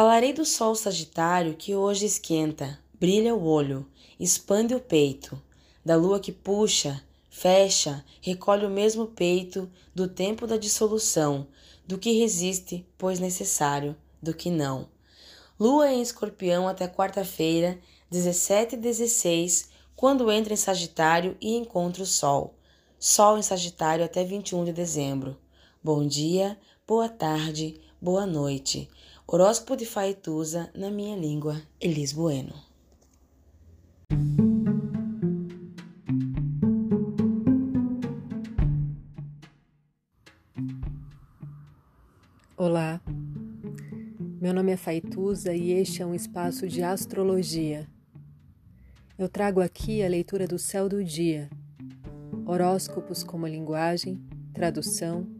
Falarei do sol sagitário que hoje esquenta, brilha o olho, expande o peito, da lua que puxa, fecha, recolhe o mesmo peito do tempo da dissolução, do que resiste, pois necessário, do que não. Lua em escorpião até quarta-feira, 17 e 16, quando entra em Sagitário e encontra o Sol. Sol em Sagitário até 21 de dezembro. Bom dia, boa tarde, boa noite. Horóscopo de Faituza na minha língua, Elis Bueno. Olá, meu nome é Faituza e este é um espaço de astrologia. Eu trago aqui a leitura do céu do dia, horóscopos como linguagem, tradução,